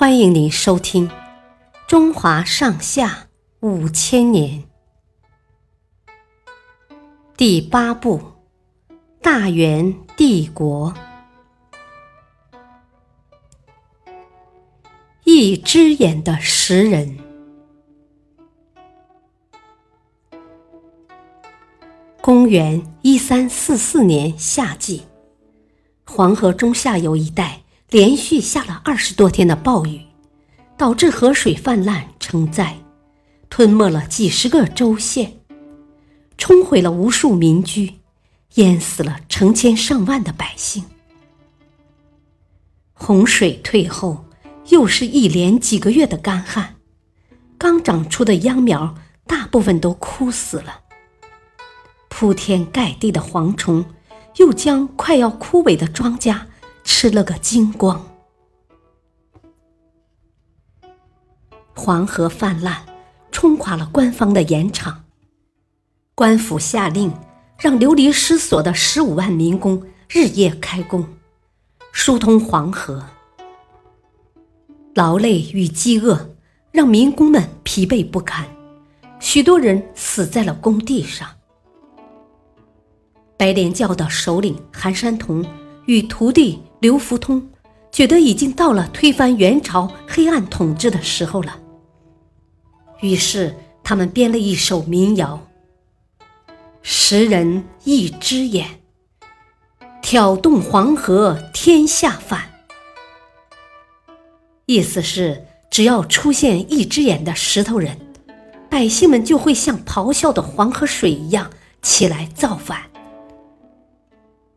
欢迎您收听《中华上下五千年》第八部《大元帝国》。一只眼的识人。公元一三四四年夏季，黄河中下游一带。连续下了二十多天的暴雨，导致河水泛滥成灾，吞没了几十个州县，冲毁了无数民居，淹死了成千上万的百姓。洪水退后，又是一连几个月的干旱，刚长出的秧苗大部分都枯死了，铺天盖地的蝗虫又将快要枯萎的庄稼。吃了个精光。黄河泛滥，冲垮了官方的盐场。官府下令，让流离失所的十五万民工日夜开工，疏通黄河。劳累与饥饿让民工们疲惫不堪，许多人死在了工地上。白莲教的首领韩山童与徒弟。刘福通觉得已经到了推翻元朝黑暗统治的时候了，于是他们编了一首民谣：“识人一只眼，挑动黄河天下反。”意思是，只要出现一只眼的石头人，百姓们就会像咆哮的黄河水一样起来造反。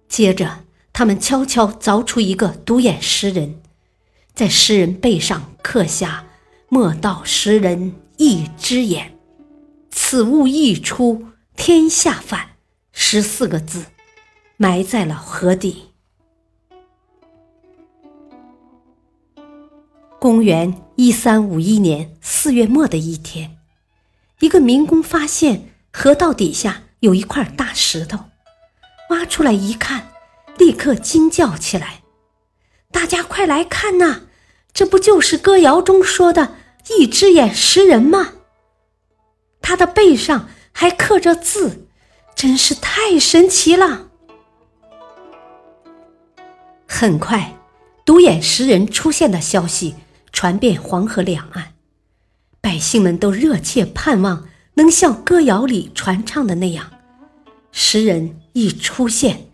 接着。他们悄悄凿出一个独眼石人，在石人背上刻下“莫道石人一只眼，此物一出天下反”十四个字，埋在了河底。公元一三五一年四月末的一天，一个民工发现河道底下有一块大石头，挖出来一看。立刻惊叫起来：“大家快来看呐！这不就是歌谣中说的‘一只眼识人’吗？他的背上还刻着字，真是太神奇了！”很快，独眼识人出现的消息传遍黄河两岸，百姓们都热切盼望能像歌谣里传唱的那样，识人一出现。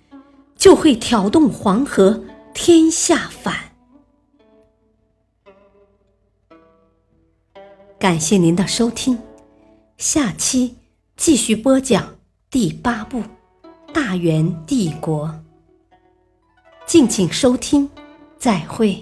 就会挑动黄河天下反。感谢您的收听，下期继续播讲第八部《大元帝国》，敬请收听，再会。